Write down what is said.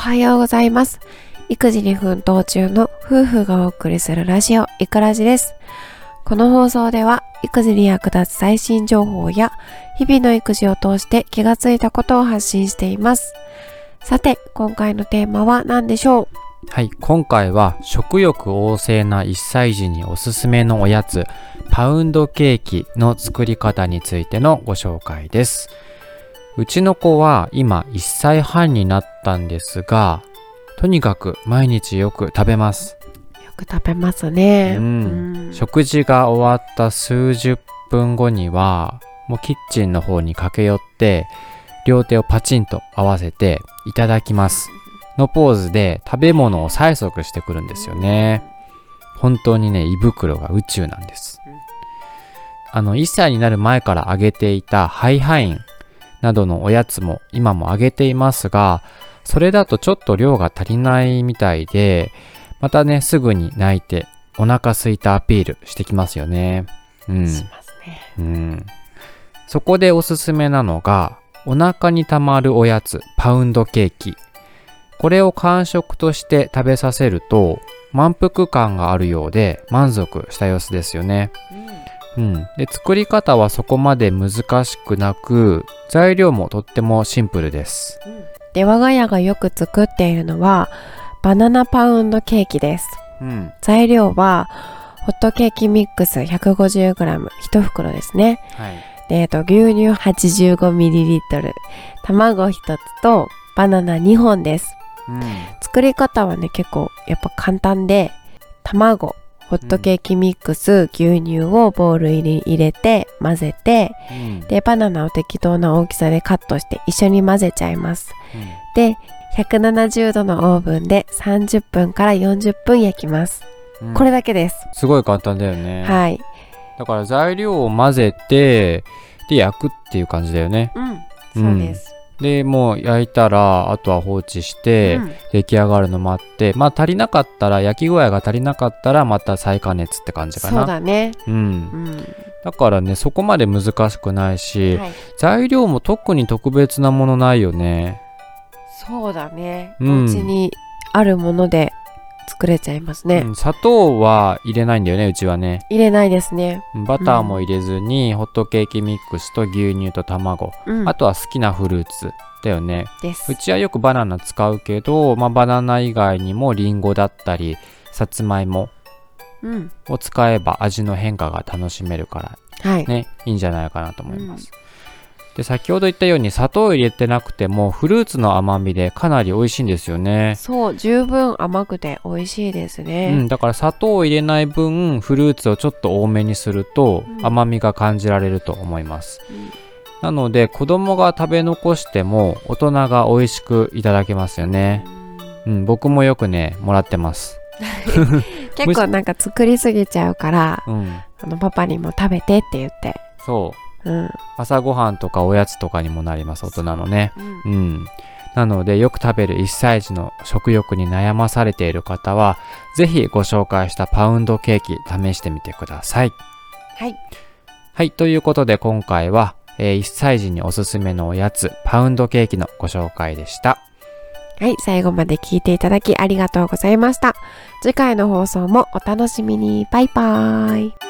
はようございます。育児に奮闘中の夫婦がお送りするラジオ、いくらじです。この放送では、育児に役立つ最新情報や、日々の育児を通して気がついたことを発信しています。さて、今回のテーマは何でしょう？はい、今回は食欲旺盛な1歳児におすすめのおやつ、パウンドケーキの作り方についてのご紹介です。うちの子は今1歳半になったんですが、とにかく毎日よく食べます。よく食べますね。うんうん食事が終わった数十分後には、もうキッチンの方に駆け寄って、両手をパチンと合わせて、いただきます。のポーズで食べ物を催促してくるんですよね。本当にね、胃袋が宇宙なんです。あの、1歳になる前からあげていたハイハインなどのおやつも今もあげていますが、それだとちょっと量が足りないみたいで、またね、すぐに泣いてお腹すいたアピールしてきますよね。うん。しますね。うん。そこでおすすめなのが、お腹にたまるおやつ、パウンドケーキ。これを間食として食べさせると、満腹感があるようで満足した様子ですよね。うん。で、作り方はそこまで難しくなく、材料もとってもシンプルです。で、我が家がよく作っているのは、バナナパウンドケーキです。うん。材料は、ホットケーキミックス 150g、1袋ですね。はい。で、えっと、牛乳 85ml、卵1つとバナナ2本です。うん。作り方はね、結構やっぱ簡単で、卵、ホットケーキミックス、牛乳をボウルに入れて混ぜて、うん。で、バナナを適当な大きさでカットして一緒に混ぜちゃいます。で、170度のオーブンで30分から40分焼きます。うんこれだけです。すごい簡単だよね。はい。だから材料を混ぜて、で、焼くっていう感じだよね。うん。そうです。で、もう焼いたら、あとは放置して、うん出来上がるの待って、まあ足りなかったら、焼き具合が足りなかったら、また再加熱って感じかそうな。だね。うん。うん。だからね、そこまで難しくないし、はい。材料も特に特別なものないよね。そうだね。うんお家にあるもので作れちゃいますね。うん砂糖は入れないんだよね、うちはね。入れないですね。バターも入れずに、ホットケーキミックスと牛乳と卵。うん。あとは好きなフルーツだよね。う。ちはよくバナナ使うけど、まあ、バナナ以外にもリンゴだったりさつまいもうん。を使えば味の変化が楽しめるからはい。ねいいんじゃないかなと思います、で先ほど言ったように砂糖を入れてなくてもフルーツの甘みでかなり美味しいんですよね。そう、十分甘くて美味しいですうね。ん、だから砂糖を入れない分フルーツをちょっと多めにするとうん。甘みが感じられると思います、うん。なので子供が食べ残しても大人が美味しくいただけますよね、うん、僕もよくねもらってます。結構なんか作りすぎちゃうから、うん。あのパパにも食べてって言って。そううん。朝ごはんとかおやつとかにもなります大人のねうんうんなのでよく食べる1歳児の食欲に悩まされている方はぜひご紹介したパウンドケーキ試してみてくださいはい。はいということで今回は、え1歳児におすすめのおやつパウンドケーキのご紹介でしたはい、最後まで聞いていただきありがとうございました。次回の放送もお楽しみに。バイバーイ。